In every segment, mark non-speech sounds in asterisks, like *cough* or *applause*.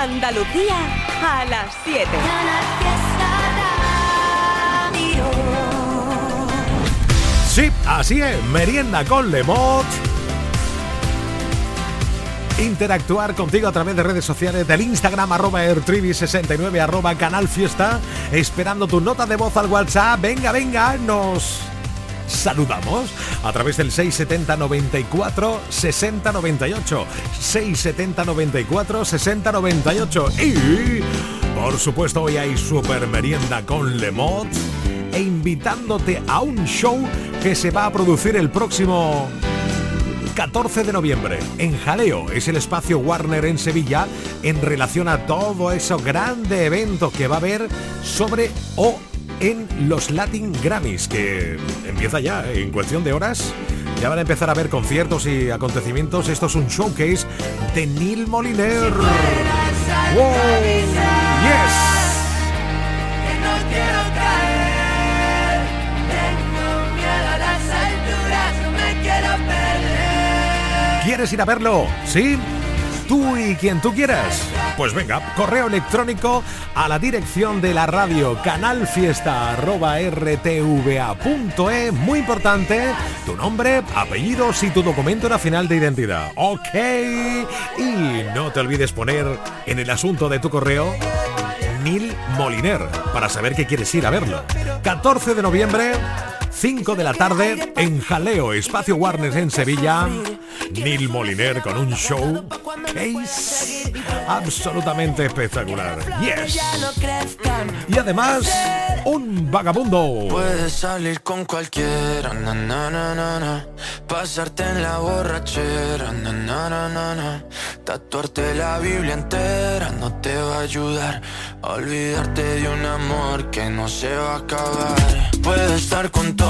Andalucía a las 7. Sí, así es, merienda con Lemot. Interactuar contigo a través de redes sociales del Instagram arroba airtribi69 arroba canal fiesta, esperando tu nota de voz al WhatsApp. Venga, venga, nos saludamos a través del 670 94 60 98 670 94 60 98 y por supuesto hoy hay super merienda con Lemot e invitándote a un show que se va a producir el próximo 14 de noviembre en Jaleo. Es el espacio Warner en Sevilla en relación a todo esos grandes eventos que va a haber sobre o en los Latin Grammys, que empieza ya en cuestión de horas. Ya van a empezar a ver conciertos y acontecimientos. Esto es un showcase de Neil Moliner. ¡Wow! ¡Yes! ¿Quieres ir a verlo? ¿Sí? ¿Tú y quien tú quieras? Pues venga, correo electrónico a la dirección de la radio canalfiesta.rtva.e. Muy importante, tu nombre, apellidos y tu documento nacional de identidad. Ok. Y no te olvides poner en el asunto de tu correo Nil Moliner para saber que quieres ir a verlo. 14 de noviembre 5 de la tarde en Jaleo, Espacio Warner en Sevilla. Neil Moliner con un show case absolutamente espectacular. Yes. Y además, un vagabundo. Puedes salir con cualquiera, na, pasarte en la borrachera, na, tatuarte la Biblia entera no te va a ayudar olvidarte de un amor que no se va a acabar. Puedes estar con todo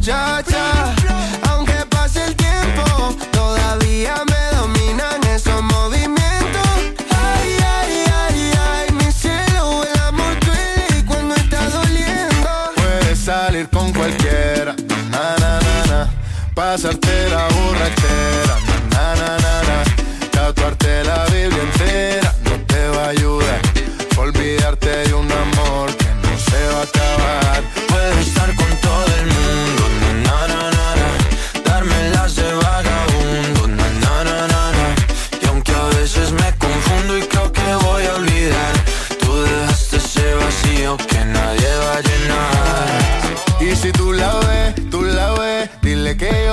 muchacha. Aunque pase el tiempo, todavía me dominan esos movimientos. Ay, ay, ay, ay, mi cielo, el amor duele cuando está doliendo. Puedes salir con cualquiera, na, na, na, na. Pasarte la borrachera,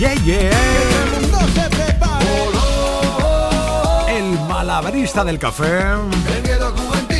yeah. El malabarista del café. emigrante.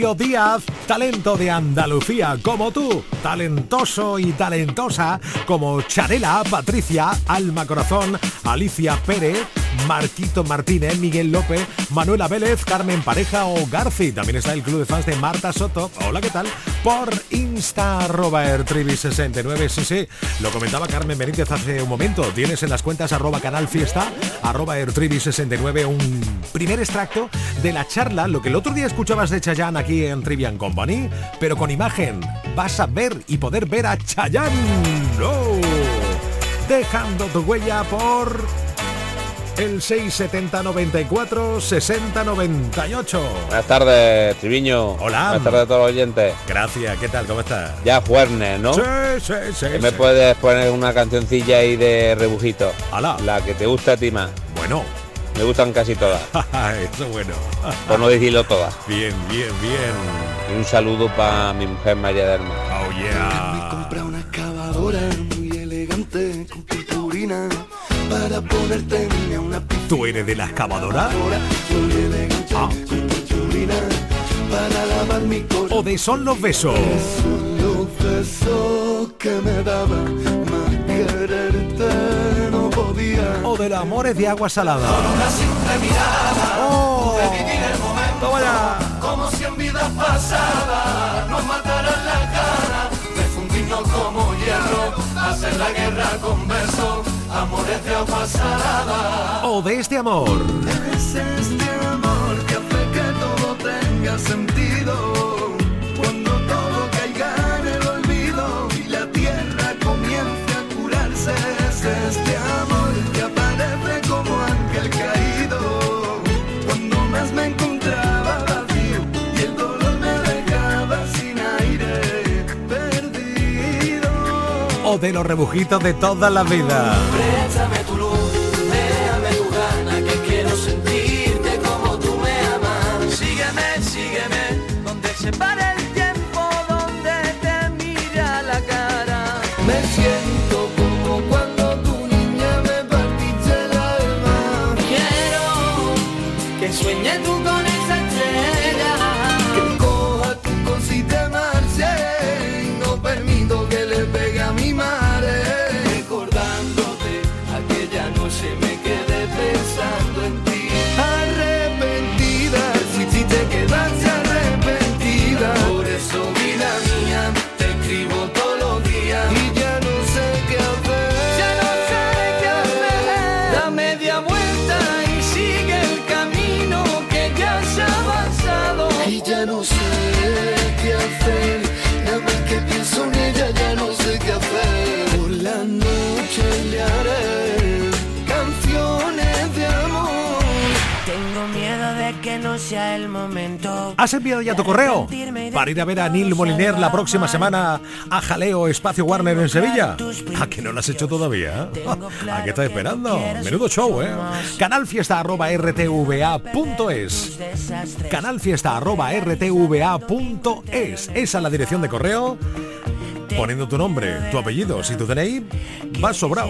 Díaz, talento de Andalucía como tú, talentoso y talentosa como Charela, Patricia, Alma Corazón, Alicia Pérez, Marquito Martínez, Miguel López, Manuela Vélez, Carmen Pareja o Garci. También está el club de fans de Marta Soto. Hola, ¿qué tal? Por Insta, arroba 69 Sí, sí, lo comentaba Carmen Benítez hace un momento. Tienes en las cuentas arroba canal fiesta, arroba 69 un primer extracto de la charla, lo que el otro día escuchabas de Chayanne aquí en Trivian Company, pero con imagen. Vas a ver y poder ver a Chayanne. ¡Oh! Dejando tu huella por el 670 94 60 98. Buenas tardes, Triviño. Hola. Buenas tardes a todos los oyentes. Gracias, ¿qué tal? ¿Cómo estás? Ya Fuernes, ¿no? Sí, sí, sí. ¿Me puedes poner una cancioncilla ahí de rebujito? Hola. La que te gusta a ti más. Bueno. Me gustan casi todas. *laughs* Eso bueno. *laughs* Por no decirlo todas. Bien, bien, bien. Y un saludo para mi mujer María Derma. Oh, yeah. Me compré una excavadora muy elegante con purpurina para ponerte una ¿Tú eres de la excavadora? Ah. ¿O de son los besos? ¿O del amor es de agua salada? Oh. como si en vidas pasadas nos mataran la cara de como hierro hacer la guerra con besos amores de agua salada ¿O de este amor? es este amor que hace que todo tenga sentido. Cuando todo caiga en el olvido y la tierra comience a curarse de los rebujitos de toda la vida. ¿Has enviado ya tu correo? Para ir a ver a Neil Moliner la próxima semana a Jaleo Espacio Warner en Sevilla. ¿A que no lo has hecho todavía? *laughs* ¿A qué estás esperando? Menudo show, ¿eh? Canalfiesta.rtva.es Canalfiesta.rtva.es Esa es la dirección de correo poniendo tu nombre, tu apellido, si tu tenéis, vas sobrado.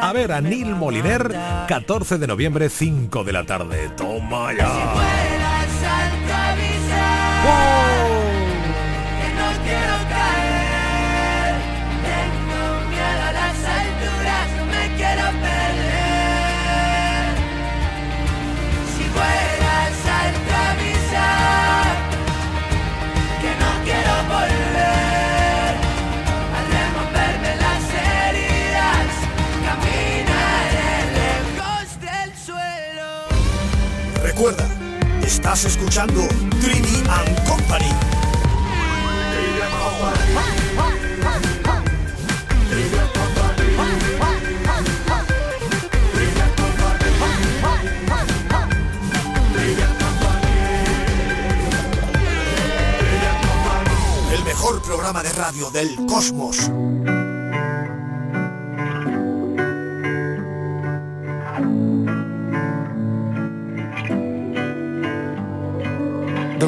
A ver, a Neil Moliner, 14 de noviembre, 5 de la tarde. Toma ya. Que no quiero caer, tengo miedo a las alturas, no me quiero perder. Si fueras a atraviesar, que no quiero volver, al removerme las heridas, caminaré lejos del suelo. Recuerda. Estás escuchando Greedy and Company. El mejor programa de radio del cosmos.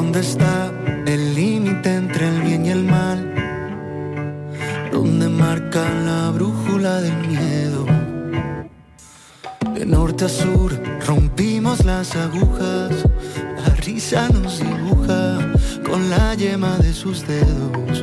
¿Dónde está el límite entre el bien y el mal? ¿Dónde marca la brújula del miedo? De norte a sur rompimos las agujas, la risa nos dibuja con la yema de sus dedos.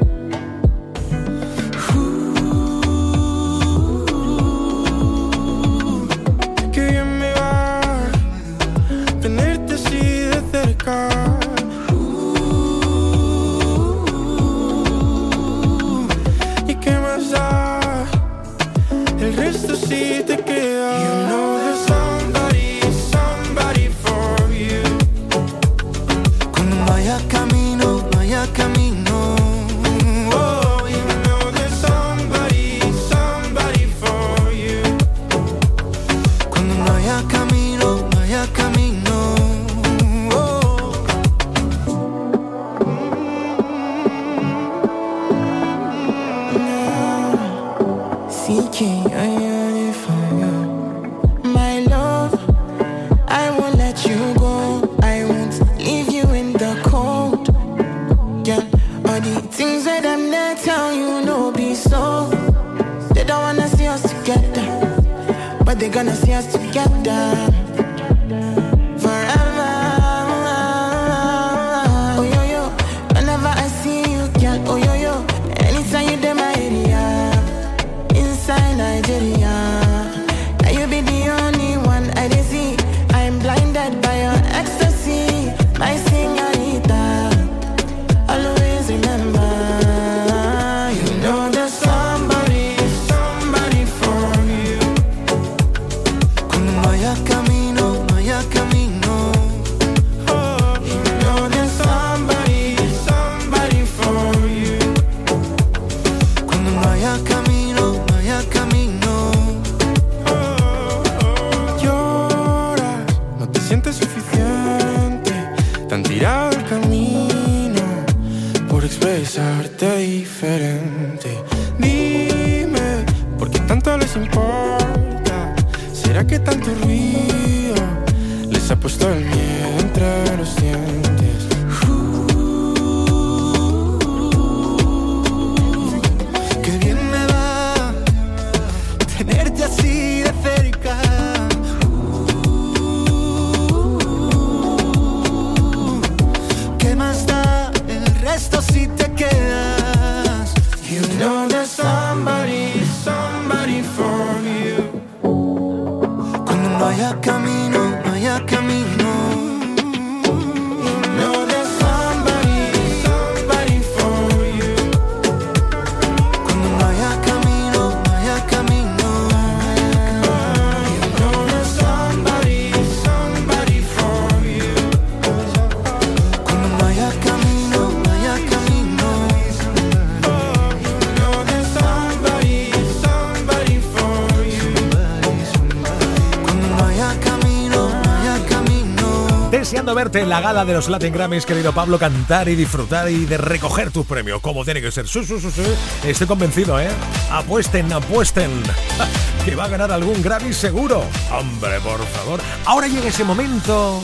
La gala de los Latin Grammys, querido Pablo, cantar y disfrutar y de recoger tus premios, como tiene que ser. Sí, sí, sí. Estoy convencido, ¿eh? Apuesten, apuesten. *laughs* Que va a ganar algún Grammy seguro. Hombre, por favor. Ahora llega ese momento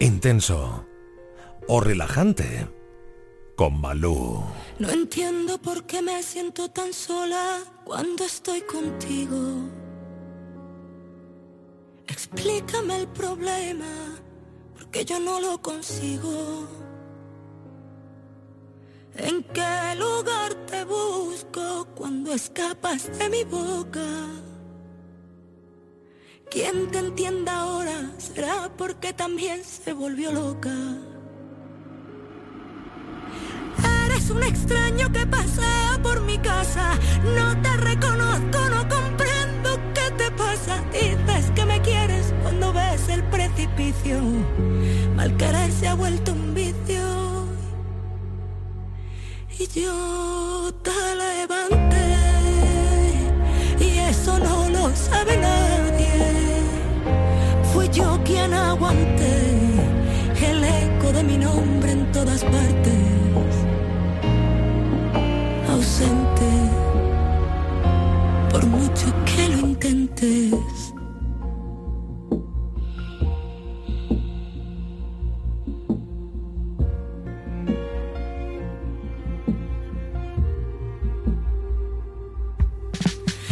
intenso o relajante con Malú. No entiendo por qué me siento tan sola cuando estoy contigo. Explícame el problema, porque yo no lo consigo. ¿En qué lugar te busco cuando escapas de mi boca? Quien te entienda ahora será porque también se volvió loca. Eres un extraño que pasea por mi casa. No te reconozco, no comprendo qué te pasa. Que me ves el precipicio. Mal querer se ha vuelto un vicio. Y yo te levanté. Y eso no lo sabe nadie. Fui yo quien aguanté el eco de mi nombre en todas partes ausente, por mucho que lo intentes.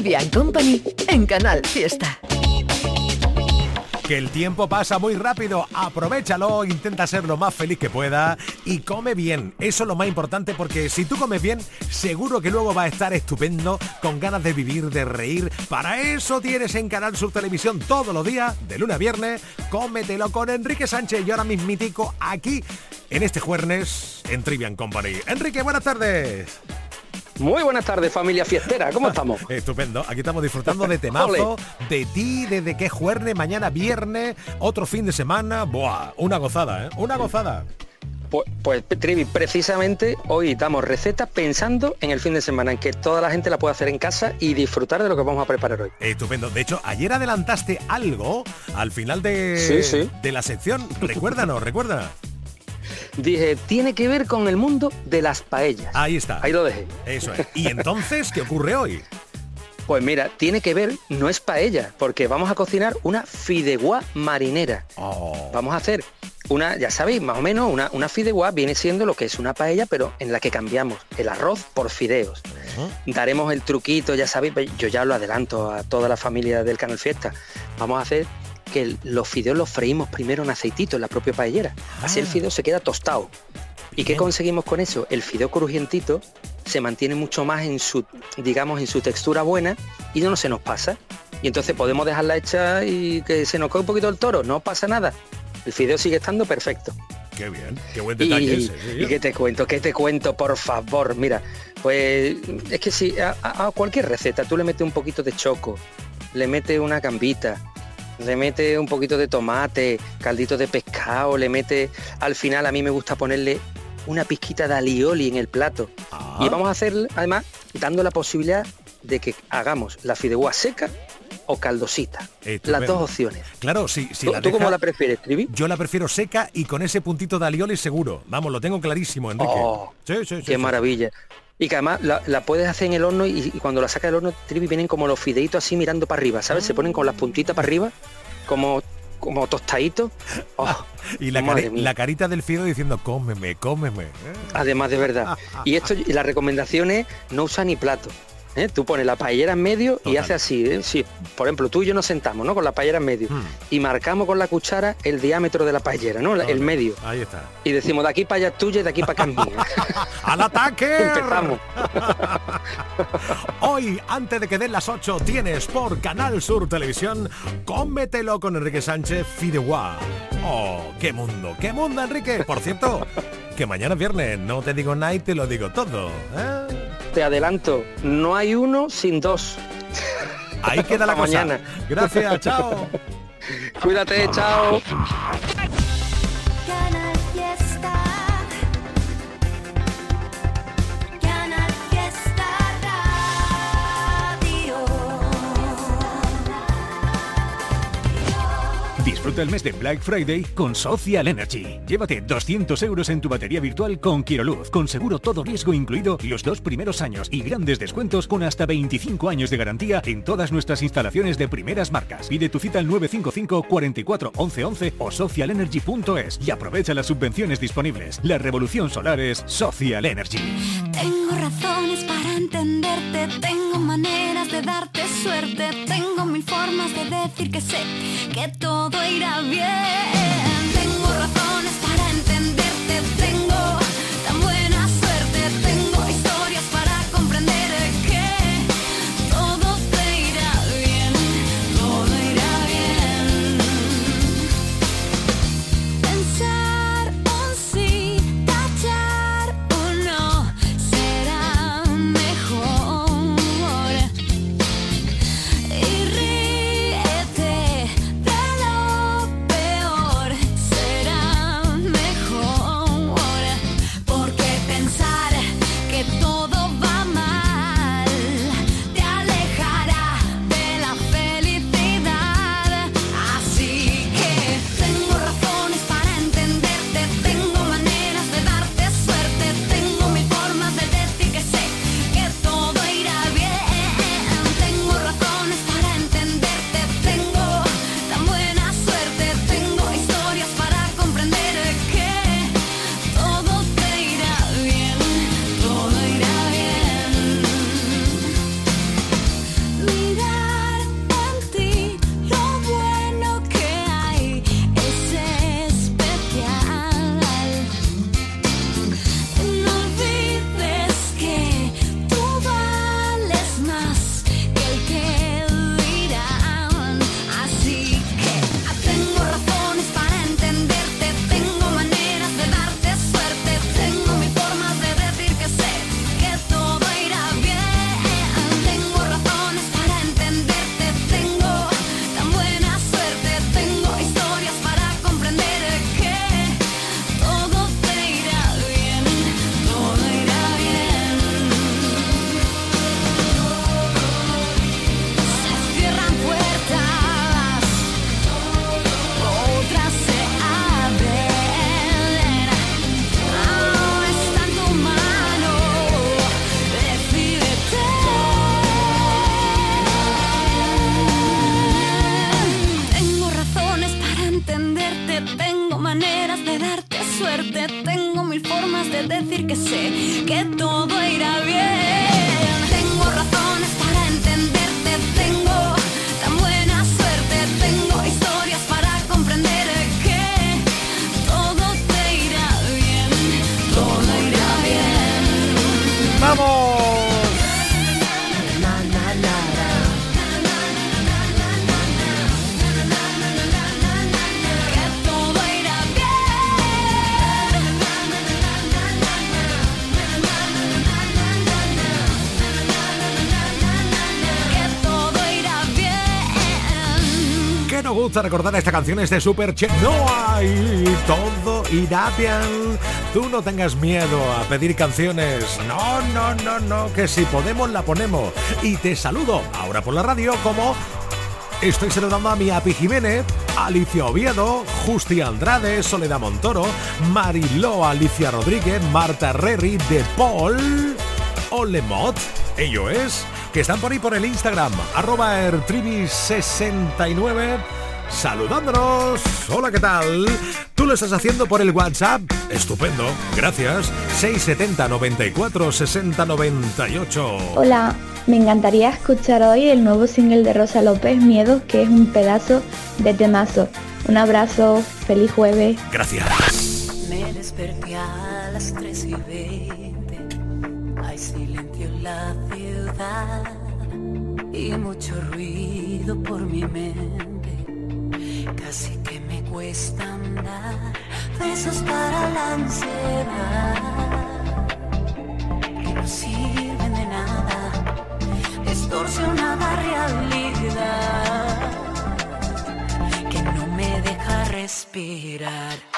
Trivian Company en Canal Fiesta. que el tiempo pasa muy rápido, aprovechalo, intenta ser lo más feliz que pueda y come bien. Eso es lo más importante porque si tú comes bien, seguro que luego va a estar estupendo, con ganas de vivir, de reír. Para eso tienes en Canal Sur Televisión todos los días, de lunes a viernes, cómetelo con Enrique Sánchez y ahora mismitico aquí en este jueves en Trivian Company. Enrique, buenas tardes. Muy buenas tardes, familia fiestera. ¿Cómo *laughs* estamos? Estupendo. Aquí estamos disfrutando de temazo, de ti, desde que jueves, mañana viernes, otro fin de semana. Buah, una gozada, ¿eh? Una gozada. Pues, pues Trivi, precisamente hoy damos recetas pensando en el fin de semana, en que toda la gente la pueda hacer en casa y disfrutar de lo que vamos a preparar hoy. Estupendo. De hecho, ayer adelantaste algo al final de, de la sección. Recuérdanos, *laughs* recuerda. Dije, tiene que ver con el mundo de las paellas. Ahí está. Ahí lo dejé. Eso es. ¿Y entonces qué ocurre hoy? Pues mira, tiene que ver, no es paella, porque vamos a cocinar una fideuá marinera. Oh. Vamos a hacer una, ya sabéis, más o menos, una, una fideuá viene siendo lo que es una paella, pero en la que cambiamos el arroz por fideos. Daremos el truquito, ya sabéis, yo ya lo adelanto a toda la familia del Canal Fiesta. Vamos a hacer que los fideos los freímos primero en aceitito en la propia paellera. Así el Ah. fideo se queda tostado. ¿Y qué conseguimos con eso? El fideo crujientito se mantiene mucho más en su, digamos, en su textura buena y no se nos pasa. Y entonces podemos dejarla hecha y que se nos coge un poquito el toro, no pasa nada. El fideo sigue estando perfecto. Qué bien, qué buen detalle Y, ese. sí. y qué te cuento, qué te cuento, por favor. Mira, pues es que si a, a- a cualquier receta tú le metes un poquito de choco, le metes una gambita, le metes un poquito de tomate, caldito de pescado, le metes, al final a mí me gusta ponerle una pizquita de alioli en el plato. Y vamos a hacer, además, dando la posibilidad de que hagamos la fideuá seca o caldosita. Las dos opciones. Claro, sí, si ¿Tú, la tú cómo la prefieres, Trivi? Yo la prefiero seca y con ese puntito de alioli seguro. Vamos, lo tengo clarísimo, Enrique. Oh, sí, sí, sí, Qué maravilla. Y que además la, la puedes hacer en el horno y, y cuando la sacas del horno, Trivi, vienen como los fideitos así mirando para arriba, ¿sabes? Se ponen con las puntitas para arriba, como, como tostaditos. *laughs* Oh, Y la, madre cari- mía. la carita del fideo diciendo, cómeme, cómeme. ¿eh? Además de verdad. *laughs* Y esto, y la recomendación es no usar ni plato. ¿Eh? Tú pones la paellera en medio y hace así. ¿eh? Sí, por ejemplo, tú y yo nos sentamos, ¿no? Con la paellera en medio. Hmm. Y marcamos con la cuchara el diámetro de la paellera, ¿no? El medio. Ahí está. Y decimos, de aquí para allá tuya y de aquí para acá mía. *laughs* ¡Al ataque! *laughs* Empezamos. *laughs* Hoy, antes de que den las 8, tienes por Canal Sur Televisión Cómetelo con Enrique Sánchez Fideuá. ¡Oh, qué mundo! ¡Qué mundo, Enrique! Por cierto, que mañana es viernes, no te digo nada y te lo digo todo. ¿eh? Te adelanto, no hay uno sin dos. Ahí *laughs* queda la cosa. mañana. Gracias, *laughs* chao. Cuídate, chao. Disfruta el mes de Black Friday con Social Energy. Llévate 200 euros en tu batería virtual con Quiroluz, con seguro todo riesgo incluido los dos primeros años y grandes descuentos con hasta 25 años de garantía en todas nuestras instalaciones de primeras marcas. Pide tu cita al 955 44 11 11 o socialenergy.es y aprovecha las subvenciones disponibles. La revolución solar es Social Energy. Tengo razones para entenderte, tengo maneras de darte suerte, tengo mil formas de decir que sé que todo irá bien. Tengo razones porque sé que todo gusta recordar esta canción es de Super Che. No hay, todo irá bien. Tú no tengas miedo a pedir canciones. No, no, no, no, que si podemos la ponemos. Y te saludo ahora por la radio como Estoy saludando a mi Api Jiménez, Alicia Oviedo, Justi Andrade, Soledad Montoro, Mariló Alicia Rodríguez, Marta Reri, De Paul, Olemot, ello es, que están por ahí por el Instagram, arroba ertrivi69, saludándonos. Hola, ¿qué tal? Tú lo estás haciendo por el WhatsApp. Estupendo, gracias. 670 94 60 98. Hola, me encantaría escuchar hoy el nuevo single de Rosa López, Miedo, que es un pedazo de temazo. Un abrazo, feliz jueves. Gracias. Me desperté a las 3 y 20. Hay silencio en la ciudad y mucho ruido por mi mente. Casi que me cuesta andar. Besos para la ansiedad que no sirven de nada. Distorsionada realidad que no me deja respirar.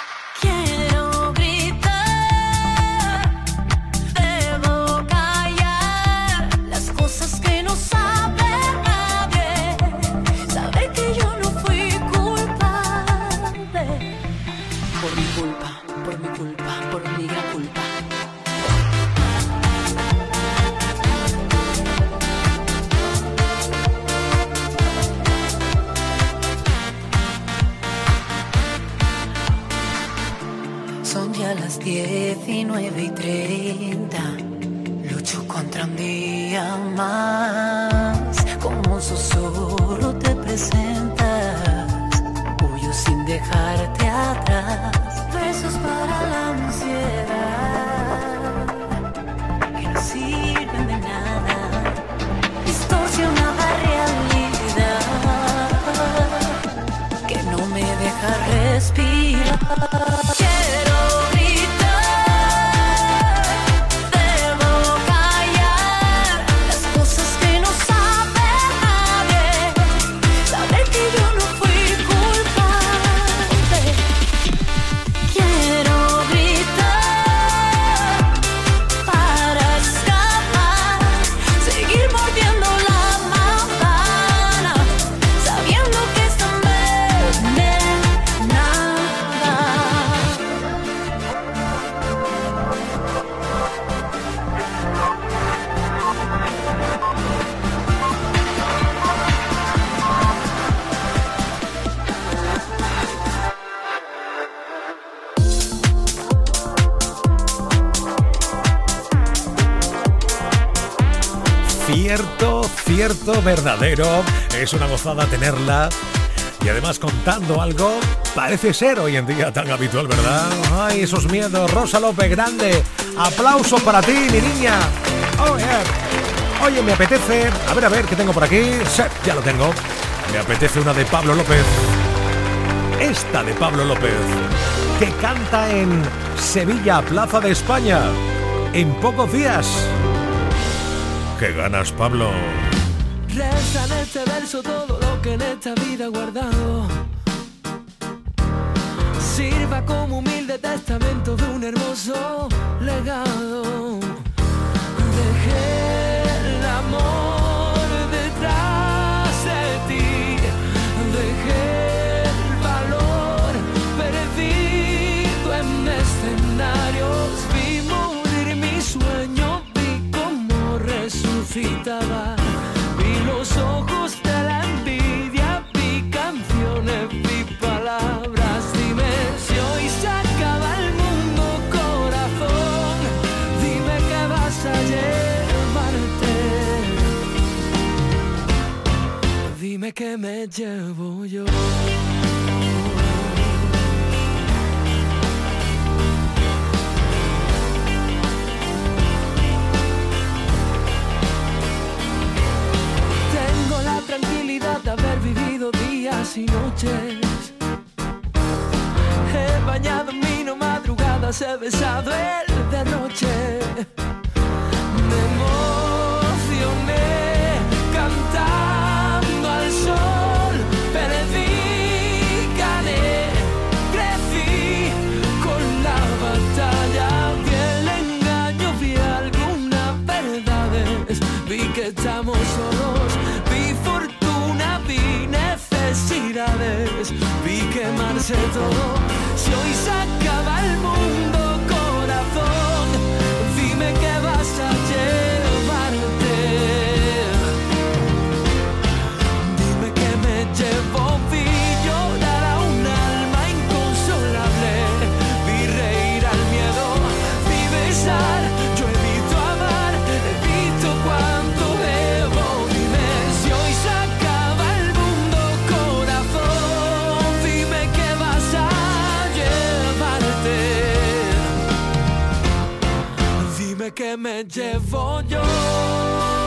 Cierto, cierto, verdadero. Es una gozada tenerla. Y además contando algo, parece ser hoy en día tan habitual, ¿verdad? Ay, esos miedos. Rosa López, grande. Aplauso para ti, mi niña. Oh. Oye, me apetece... A ver, a ver, ¿qué tengo por aquí? Ya lo tengo. Me apetece una de Pablo López. Esta de Pablo López, que canta en Sevilla, Plaza de España, en pocos días. ¿Qué ganas, Pablo? Resta en este verso todo lo que en esta vida he guardado. Sirva como humilde testamento de un hermoso legado. Dejé el amor detrás de ti. Dejé el valor perdido en escenarios. Vi morir mi sueño, vi cómo resucitaba. So jus la envidia, picaciones, pí palabras, dime si hoy se acaba el mundo corazón, dime que vas a llevarte, dime que me llevo yo. de haber vivido días y noches. He bañado mi no madrugadas, he besado el de noche. 这座水上 que me llevo yo.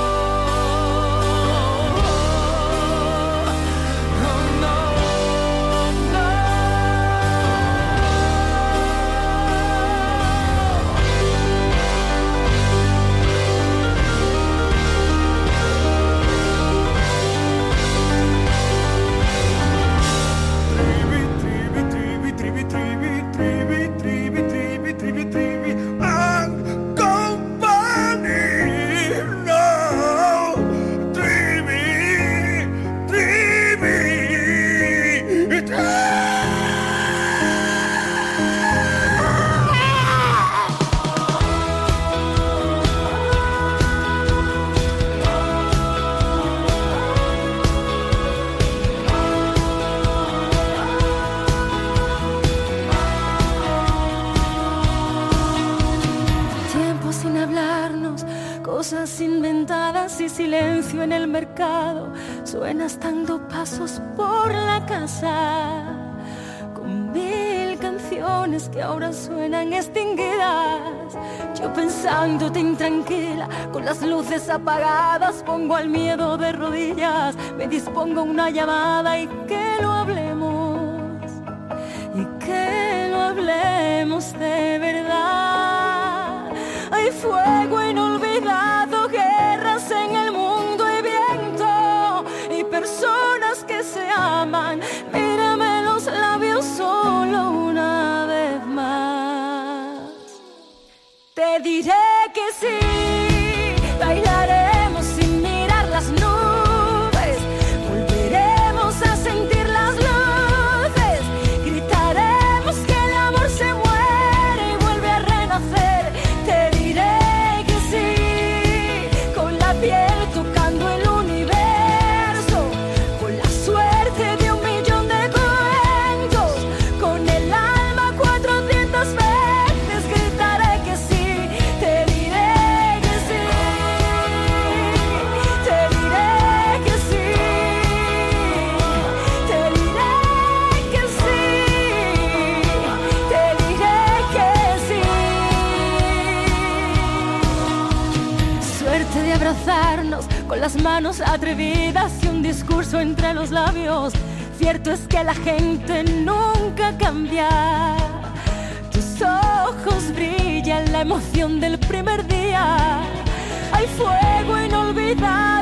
silencio en el mercado, suenas dando pasos por la casa, con mil canciones que ahora suenan extinguidas. Yo pensándote intranquila, con las luces apagadas, pongo al miedo de rodillas, me dispongo una llamada y que lo hablemos, y que lo hablemos de verdad. Hay fuego en manos atrevidas y un discurso entre los labios. Cierto es que la gente nunca cambia. Tus ojos brillan la emoción del primer día. Hay fuego inolvidable.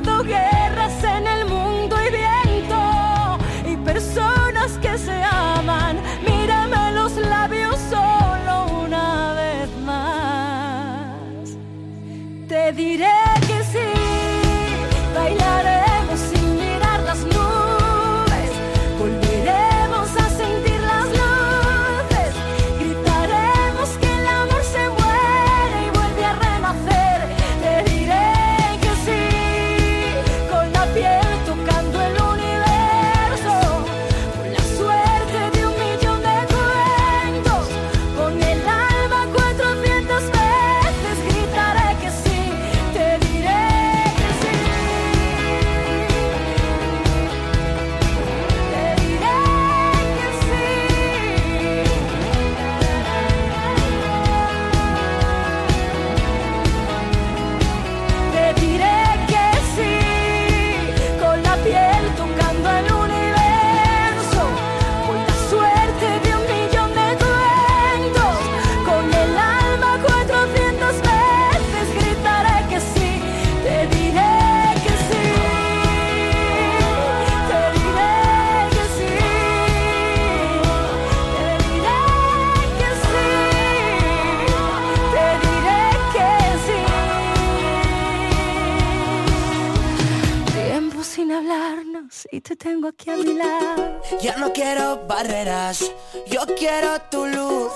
Tengo a mi lado. Ya no quiero barreras, yo quiero tu luz,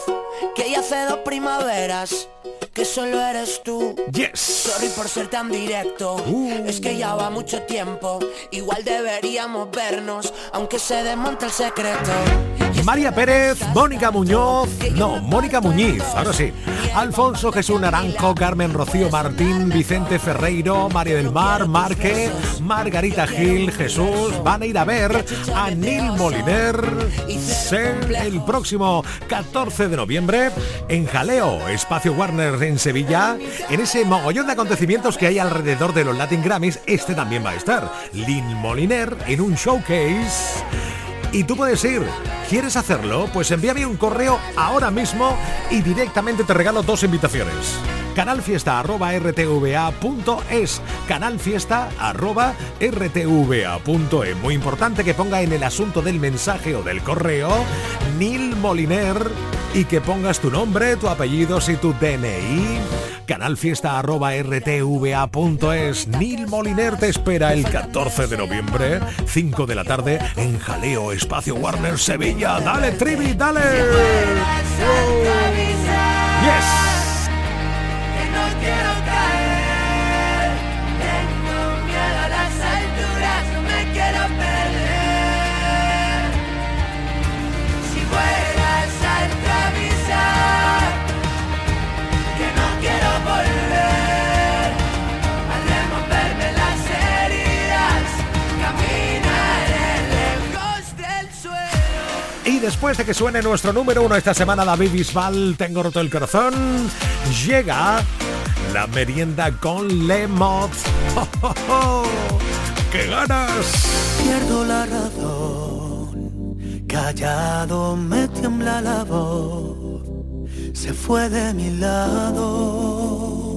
que ya hace dos primaveras, que solo eres tú. Yes. Sorry por ser tan directo, es que ya va mucho tiempo, igual deberíamos vernos, aunque se desmonte el secreto. María Pérez, Mónica Muñoz, no, Mónica Muñiz, ahora sí. Alfonso Jesús Naranjo, Carmen Rocío Martín, Vicente Ferreiro, María del Mar, Marque, Margarita Gil, Jesús, van a ir a ver a Neil Moliner ser el próximo 14 de noviembre en Jaleo, Espacio Warner en Sevilla. En ese mogollón de acontecimientos que hay alrededor de los Latin Grammys, este también va a estar. Lil Moliner en un showcase. Y tú puedes ir. ¿Quieres hacerlo? Pues envíame un correo ahora mismo y directamente te regalo dos invitaciones. canalfiesta.rtva.es canalfiesta.rtva.es Muy importante que ponga en el asunto del mensaje o del correo Nil Moliner y que pongas tu nombre, tu apellido y tu DNI. Canalfiesta.rtva.es Nil Moliner te espera el 14 de noviembre, 5 de la tarde, en Jaleo Espacio Warner Sevilla. Dale, Trivi, dale. Yes. Y después de que suene nuestro número uno esta semana, David Bisbal, Tengo roto el corazón, llega la merienda con Lemot. ¡Oh, *laughs* oh, oh! ¡Qué ganas! Pierdo la razón, callado me tiembla la voz, se fue de mi lado.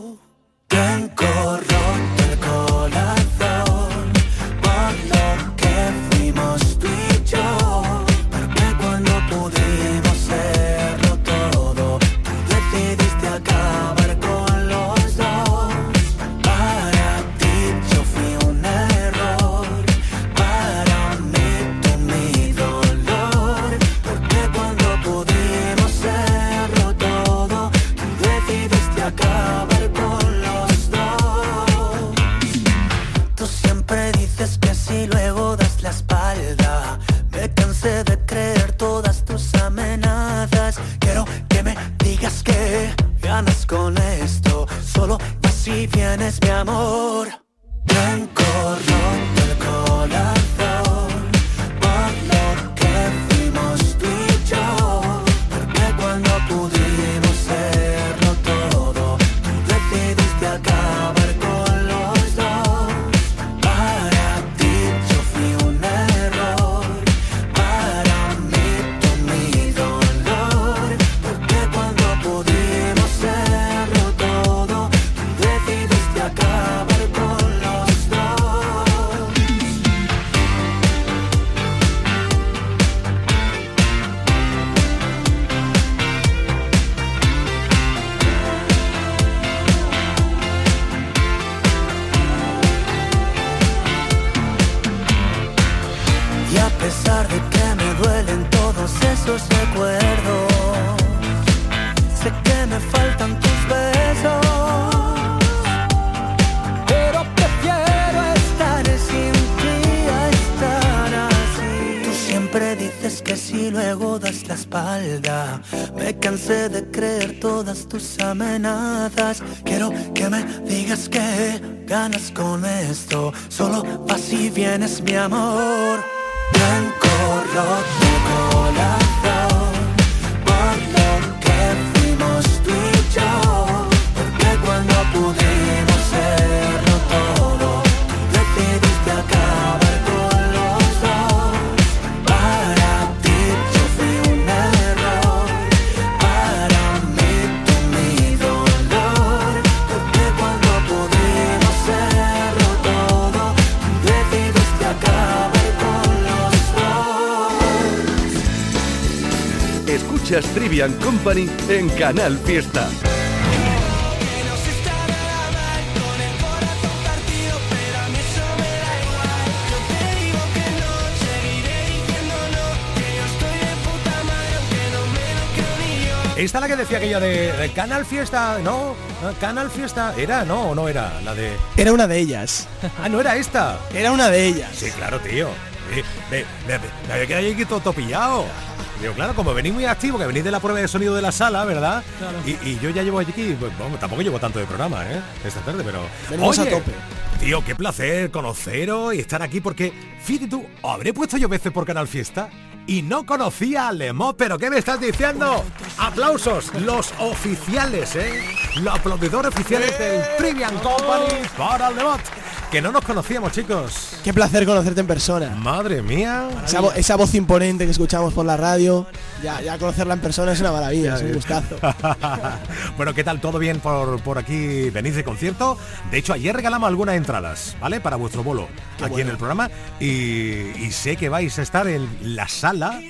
esos recuerdos, sé que me faltan tus besos. Pero prefiero estar sin ti a estar así. Tú siempre dices que si luego das la espalda. Me cansé de creer todas tus amenazas. Quiero que me digas que ganas con esto. Solo vas y vienes, mi amor. Blanco roto el corazón Escuchas Trivian Company en Canal Fiesta. Esta es la que decía aquella de, de Canal Fiesta, no, Canal Fiesta, ¿era? No, o no era, la de... Era una de ellas. Ah, no era esta. Era una de ellas. Sí, claro, tío. Me, me, me, me había quedado aquí todo, todo pillado. Digo, claro, como venís muy activo, que venís de la prueba de sonido de la sala, ¿verdad? Claro. Y, y yo ya llevo aquí, pues, tampoco llevo tanto de programa, ¿eh? Esta tarde, pero... Venimos a tope. Tío, qué placer conoceros y estar aquí porque, fíjate tú, habré puesto yo veces por Canal Fiesta y no conocía a Lemot, pero ¿qué me estás diciendo? Aplausos, los oficiales, ¿eh? Los aplaudidores oficiales del Trivian Company para el Lemot. Que no nos conocíamos, chicos. Qué placer conocerte en persona. Madre mía. Esa, vo- esa voz imponente que escuchamos por la radio, ya, ya conocerla en persona es una maravilla, es un gustazo. *laughs* bueno, ¿qué tal? ¿Todo bien por, por aquí? ¿Venís de concierto? De hecho, ayer regalamos algunas entradas, ¿vale? Para vuestro bolo Qué aquí bueno. en el programa. Y, y sé que vais a estar en la sala.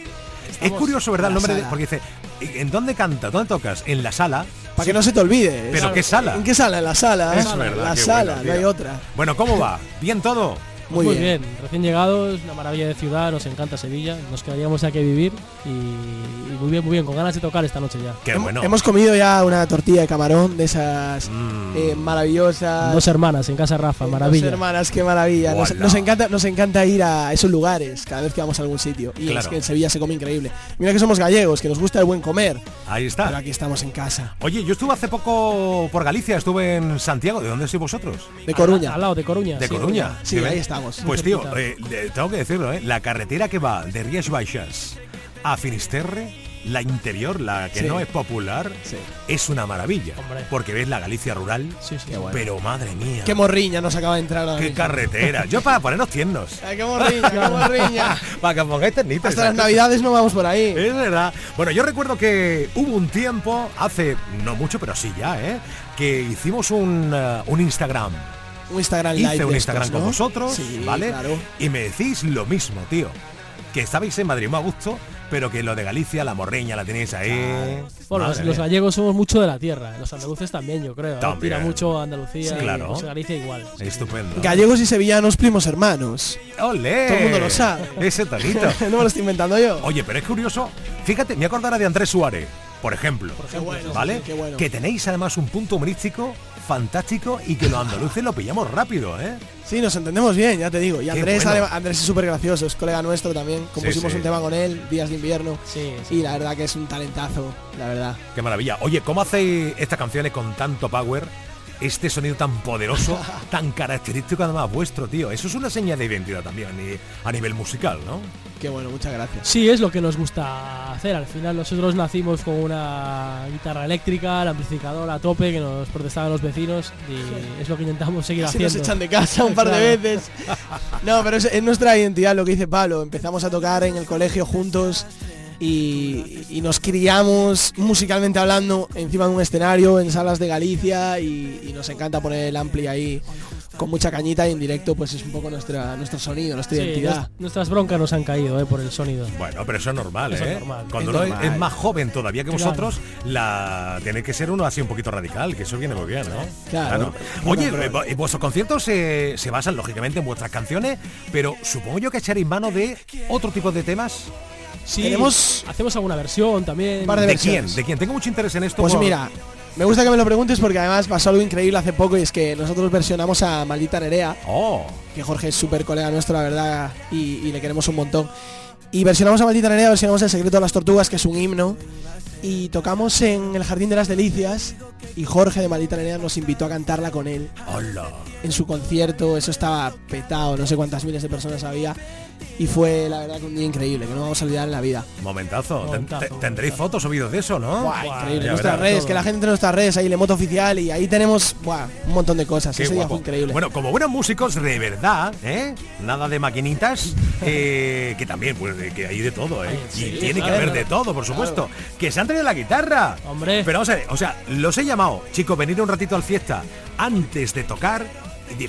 es curioso, ¿verdad? El nombre de- porque dice, ¿en dónde canta? ¿Dónde tocas? En la sala. Para que no se te olvide. ¿Pero qué sala? ¿En qué sala? En la sala. Es ¿eh? verdad, La sala, bueno, no hay otra. Bueno, ¿cómo va? ¿Bien todo? Muy Muy, bien. bien. recién llegados, una maravilla de ciudad, nos encanta Sevilla, nos quedaríamos aquí a vivir y, y muy bien, muy bien, con ganas de tocar esta noche ya. Qué bueno. Hemos comido ya una tortilla de camarón de esas Mm. eh, maravillosas. Dos hermanas en casa Rafa, maravilla. Dos hermanas, qué maravilla. Nos, encanta, nos encanta ir a esos lugares cada vez que vamos a algún sitio. Y es que en Sevilla se come increíble. Mira que somos gallegos, que nos gusta el buen comer. Ahí está. Pero aquí estamos en casa. Oye, yo estuve hace poco por Galicia, estuve en Santiago. ¿De dónde sois vosotros? De Coruña. Al lado de Coruña. De sí, Coruña. Sí, ¿Sí ahí estamos. Pues tío, eh, tengo que decirlo, ¿eh? la carretera que va de Rías Baixas a Finisterre, la interior, la que Sí. no es popular, es una maravilla. Porque ves la Galicia rural, pero madre mía, Qué morriña nos acaba de entrar ahora qué mismo. carretera. Yo para ponernos tiernos. *laughs* Ay, qué morriña, qué *laughs* morriña. para que pongáis ternitas. Hasta las navidades no vamos por ahí. Es verdad. Bueno, yo recuerdo que hubo un tiempo, hace no mucho, pero sí ya, ¿eh? Que hicimos un, eh, un Instagram. Un Instagram Hice live un Instagram estos, con vosotros, Sí, ¿vale? claro. Y me decís lo mismo, tío. Que estabais en Madrid muy a gusto, pero que lo de Galicia, la morreña, la tenéis ahí. Bueno, los, gallegos somos mucho de la tierra, los andaluces también, yo creo. ¿eh? También. Tira mucho a Andalucía Sí, y claro. pues, Galicia igual. Estupendo. Gallegos y sevillanos, primos hermanos. ¡Olé! Todo el mundo lo sabe. *laughs* Ese tonito. *laughs* no me lo estoy inventando yo. Oye, pero es curioso. Fíjate, me acordará de Andrés Suárez, por ejemplo. Qué bueno, ¿Vale? sí, qué bueno. Que tenéis además un punto humorístico fantástico y que los andaluces lo pillamos rápido, ¿eh? Sí, nos entendemos bien, ya te digo. Y Andrés, bueno. Andrés es súper gracioso, es colega nuestro también. Compusimos sí. un tema con él, Días de Invierno. Sí, Y la verdad que es un talentazo, la verdad. Qué maravilla. Oye, ¿cómo hacéis estas canciones con tanto power? Este sonido tan poderoso, tan característico además vuestro, tío. Eso es una señal de identidad también a ni- a nivel musical, ¿no? Qué bueno, muchas gracias. Sí, es lo que nos gusta hacer. Al final nosotros nacimos con una guitarra eléctrica, el amplificador a tope que nos protestaban los vecinos y es lo que intentamos seguir Así haciendo. nos echan de casa un par de *laughs* veces. No, pero es, es nuestra identidad lo que dice Pablo. Empezamos a tocar en el colegio juntos y, y nos criamos musicalmente hablando encima de un escenario en salas de Galicia y, y nos encanta poner el ampli ahí con mucha cañita y en directo pues es un poco nuestra, nuestro sonido, nuestra Sí, identidad. nues- nuestras broncas nos han caído eh, por el sonido. Bueno, pero eso es normal, Eso es ¿eh? normal. Cuando Es uno es, normal. es más joven todavía que Claro. vosotros, la tiene que ser uno así un poquito radical, que eso viene muy bien, ¿no? Claro. Oye, eh, vuestros conciertos se, se basan lógicamente en vuestras canciones, pero supongo yo que echaréis mano de otro tipo de temas. Sí, Tenemos- hacemos alguna versión también. Un par de ¿De quién? ¿De quién? Tengo mucho interés en esto. Pues por- mira, me gusta que me lo preguntes porque además pasó algo increíble hace poco y es que nosotros versionamos a Maldita Nerea. Oh. que Jorge es súper colega nuestro, la verdad, y, y le queremos un montón. Y versionamos a Maldita Nerea, versionamos El secreto de las tortugas, que es un himno, y tocamos en el Jardín de las Delicias, y Jorge de Maldita Nerea nos invitó a cantarla con él Hola. en su concierto, eso estaba petado, no sé cuántas miles de personas había, y fue la verdad que un día increíble, que no vamos a olvidar en la vida. Momentazo. Ten- Momentazo, te- Tendréis fotos o vídeos de eso, ¿no? Buah, increíble, nuestras redes, que la gente entre en nuestras redes, ahí le moto oficial, y ahí tenemos buah, un montón de cosas, Qué ese día fue increíble. Bueno, como buenos músicos de verdad, ¿eh? Nada de maquinitas, *laughs* eh, que también, pues, de que hay de todo, ¿eh? sí, y tiene que haber de todo, por supuesto. Que se han traído la guitarra. Hombre. Pero vamos a ver, o sea, los he llamado, chicos, venir un ratito al fiesta antes de tocar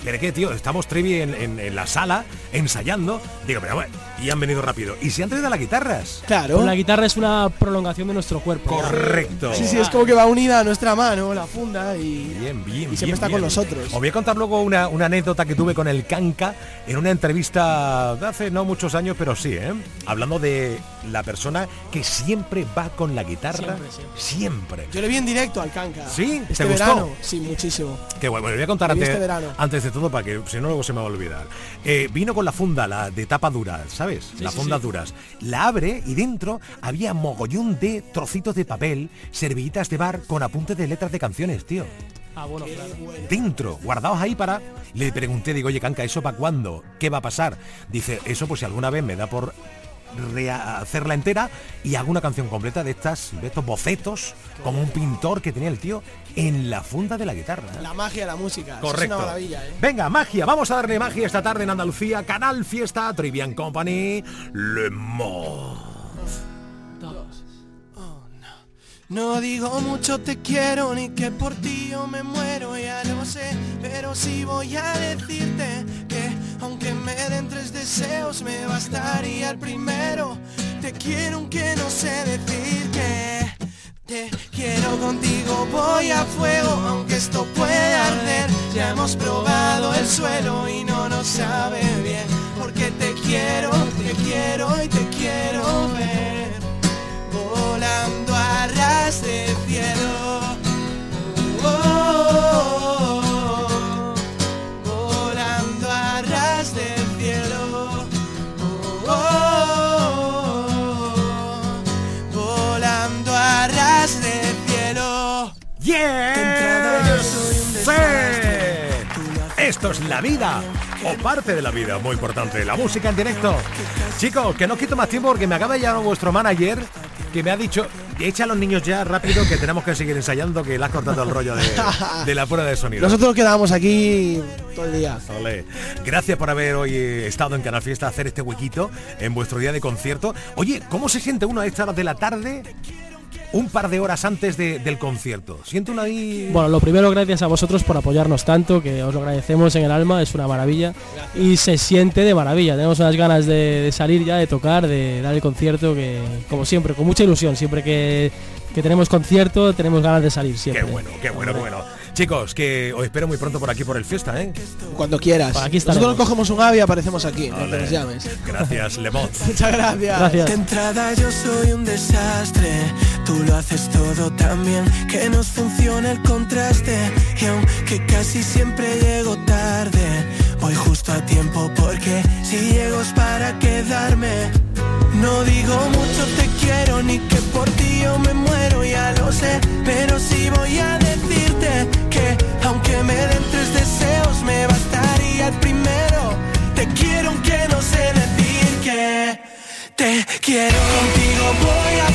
pero qué, tío, estamos Trivi en, en- en la sala ensayando. Digo, pero bueno, y han venido rápido. Y se han traído las guitarras. Claro. Pues La guitarra es una prolongación de nuestro cuerpo. Correcto. Sí, sí, es como que va unida a nuestra mano, la funda y, Bien, bien, y siempre bien, está bien. con nosotros. Os voy a contar luego una, una anécdota que tuve con el Canca en una entrevista de hace no muchos años, pero sí, ¿eh? Hablando de la persona que siempre va con la guitarra. Siempre, Siempre. Yo le vi en directo al Canca. ¿Sí? ¿Te Este gustó? verano. Sí, muchísimo. Que bueno, le voy a contar antes, este verano. antes de todo para que si no luego se me va a olvidar. Eh, vino con la funda, la de tapa dura, ¿sabes? Sí, Las sí, sí. duras. La abre y dentro había mogollón de trocitos de papel, servillitas de bar con apuntes de letras de canciones, tío. Ah, bueno, claro. Dentro, guardados ahí para. Le pregunté, digo, oye, Canca, ¿eso para cuándo? ¿Qué va a pasar? Dice, eso pues si alguna vez me da por rea- hacerla entera y hago una canción completa de estas de estos bocetos como un pintor que tenía el tío en la funda de la guitarra La magia de la música. eso Correcto. Es una maravilla, ¿eh? Venga, magia, vamos a darle magia esta tarde en Andalucía, Canal Fiesta, Trivian Company, Le Mans. No digo mucho te quiero ni que por ti yo me muero, ya lo sé, pero sí voy a decirte que aunque me den tres deseos me bastaría el primero. Te quiero aunque no sé decir que quiero contigo, voy a fuego, aunque esto pueda arder. Ya hemos probado el suelo y no nos sabe bien, porque te quiero, te quiero y te quiero la vida, o parte de la vida, muy importante, la música en directo. Chicos, que no os quito más tiempo porque me acaba de llamar vuestro manager que me ha dicho, echa a los niños ya rápido que tenemos que seguir ensayando, que le has cortado el rollo de, *laughs* de la prueba de sonido. Nosotros quedábamos aquí todo el día. Ole. Gracias por haber hoy eh, estado en Canal Fiesta a hacer este huequito en vuestro día de concierto. Oye, ¿cómo se siente uno a estas horas de la tarde? Un par de horas antes de- del concierto. Siente uno ahí. Bueno, lo primero, gracias a vosotros por apoyarnos tanto, que os lo agradecemos en el alma, es una maravilla. Y se siente de maravilla, tenemos unas ganas de, de salir ya, de tocar, de dar el concierto, que como siempre, con mucha ilusión, siempre que, que tenemos concierto, tenemos ganas de salir siempre. Qué bueno, qué bueno, bueno. Chicos, que os espero muy pronto por aquí por el fiesta, ¿eh? Cuando quieras. Por aquí estaremos. Nosotros cogemos un ave y aparecemos aquí, no te nos llames. Gracias, Lemont. *laughs* Muchas gracias. Gracias. De entrada yo soy un desastre, tú lo haces todo tan bien que nos funciona el contraste y aunque casi siempre llego tarde, voy justo a tiempo porque si llego es para quedarme. No digo mucho te quiero ni que por ti yo me muero, ya lo sé, pero sí voy a decirte que aunque me den tres deseos me bastaría el primero. Te quiero aunque no sé decir que te quiero. Contigo voy a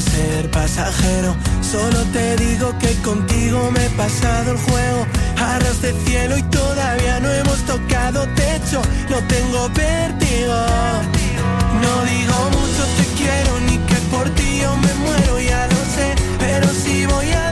ser pasajero, solo te digo que contigo me he pasado el juego. Arras de cielo y todavía no hemos tocado techo, no tengo vértigo. No digo mucho te quiero ni que por ti yo me muero, ya lo sé, pero sí voy a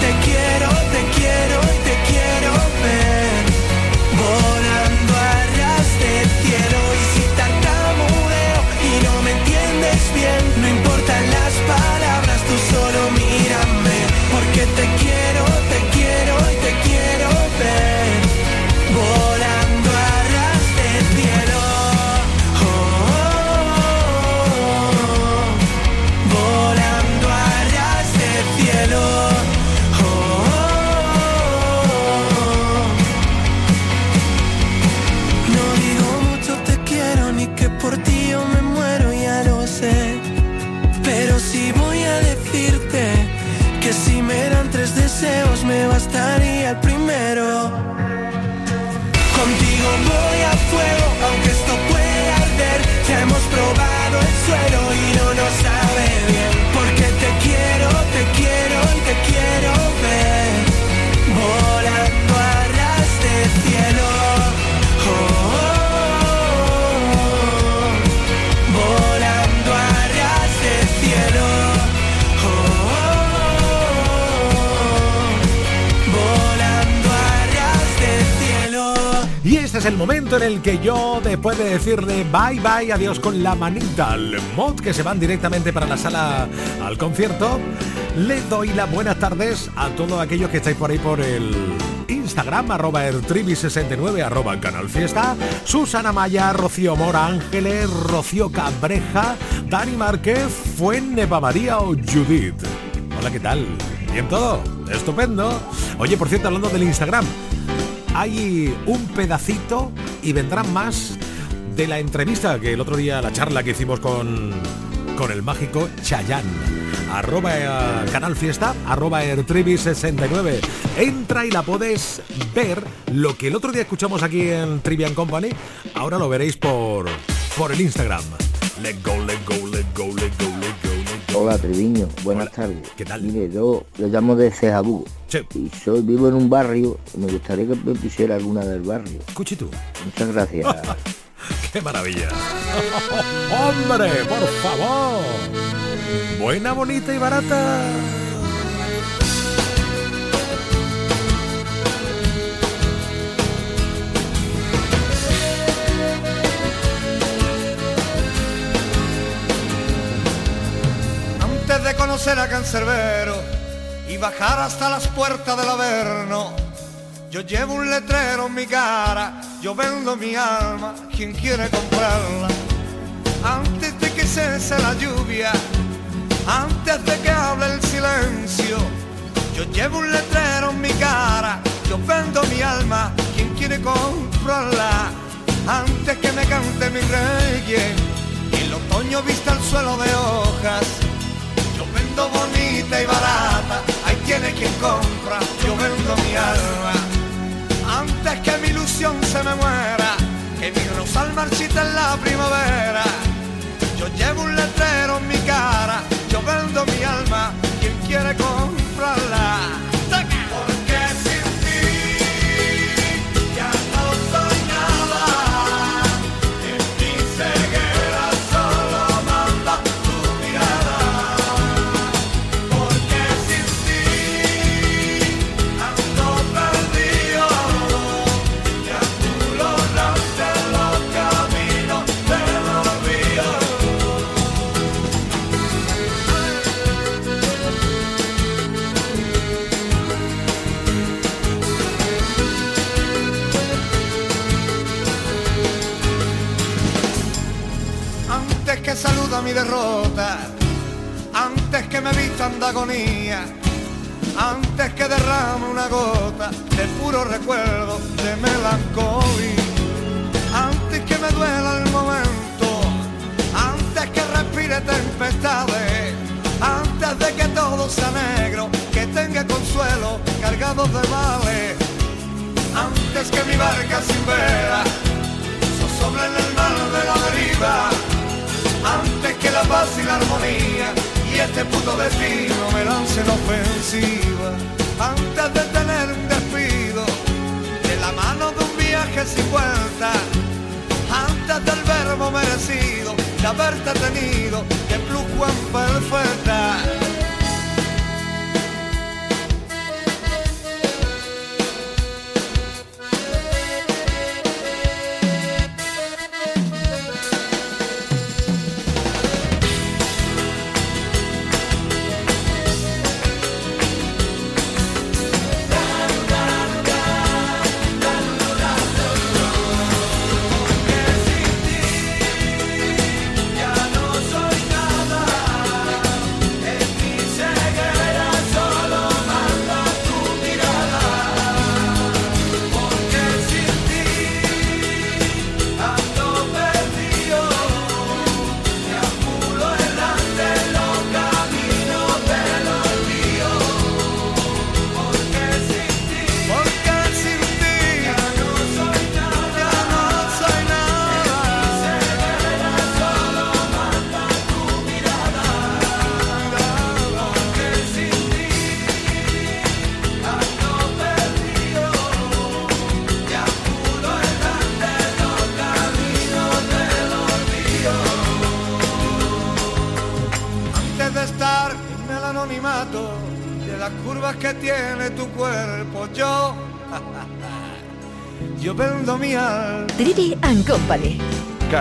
te quiero el momento en el que yo, después de decirle bye bye, adiós con la manita al mod que se van directamente para la sala al concierto, le doy las buenas tardes a todos aquellos que estáis por ahí por el Instagram, arroba ertribi69, arroba canal fiesta, Susana Maya, Rocío Mora Ángeles, Rocío Cabreja, Dani Márquez, Fuennepa María o Judith. Hola, ¿qué tal? ¿Bien todo? Estupendo. Oye, por cierto, hablando del Instagram, hay un pedacito y vendrán más de la entrevista que el otro día, la charla que hicimos con, con el mágico Chayán. Arroba eh, Canal Fiesta, arroba Ertrivi69. Entra y la puedes ver. Lo que el otro día escuchamos aquí en Trivian Company, ahora lo veréis por, por el Instagram. Let go, let go, Hola Triviño, buenas tardes. ¿Qué tal? Mire, yo le llamo de Cejabugo. Y soy vivo en un barrio, y me gustaría que me pusiera alguna del barrio. Escuche tú. Muchas gracias. *laughs* ¡Qué maravilla! *laughs* ¡Hombre, por favor! Buena, bonita y barata. Conocer a Cancerbero y bajar hasta las puertas del Averno, yo llevo un letrero en mi cara, yo vendo mi alma, quien quiere comprarla. Antes de que cese la lluvia, antes de que hable el silencio, yo llevo un letrero en mi cara, yo vendo mi alma, quien quiere comprarla. Antes que me cante mi reggae y el otoño vista el suelo de hojas, bonita y barata, ahí tiene quien compra, yo vendo mi alma. Antes que mi ilusión se me muera, que mi rosal marchita en la primavera, yo llevo un letrero en mi cara, yo vendo mi alma, quien quiere comprarla. Derrota, antes que me vistan de agonía, antes que derrame una gota de puro recuerdo de melancolía, antes que me duela el momento, antes que respire tempestades, antes de que todo sea negro, que tenga consuelo cargado de males, antes que mi barca sin vela sobre en el mar de la deriva que la paz y la armonía y este puto destino me lance la ofensiva. Antes de tener un despido de la mano de un viaje sin vuelta antes del verbo merecido de haberte tenido de en perfecta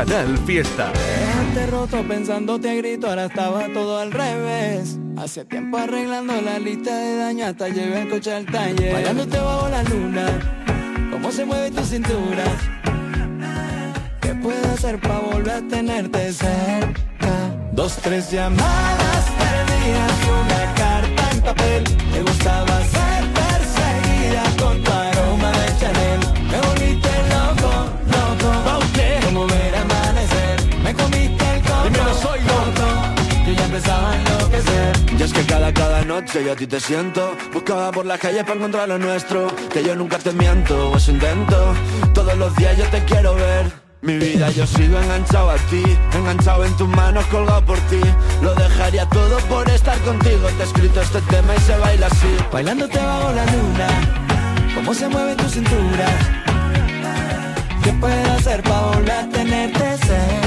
Canal Fiesta. Te roto pensándote a grito, ahora estaba todo al revés. Hace tiempo arreglando la lista de daño hasta llevé el coche al taller. Bailándote bajo la luna, cómo se mueve tu cintura. ¿Qué puedo hacer para volver a tenerte cerca? Dos, tres llamadas perdidas y una carta en papel. Me gustaba ser perseguida con tu empezaba es que cada, cada noche yo a ti te siento. Buscaba por las calles para encontrar lo nuestro Que yo nunca te miento, o eso intento. Todos los días yo te quiero ver. Mi vida yo sigo enganchado a ti Enganchado en tus manos, colgado por ti. Lo dejaría todo por estar contigo. Te he escrito este tema y se baila así. Bailándote bajo la luna Cómo se mueve tu cintura. ¿Qué puedo hacer para volver a tenerte cerca?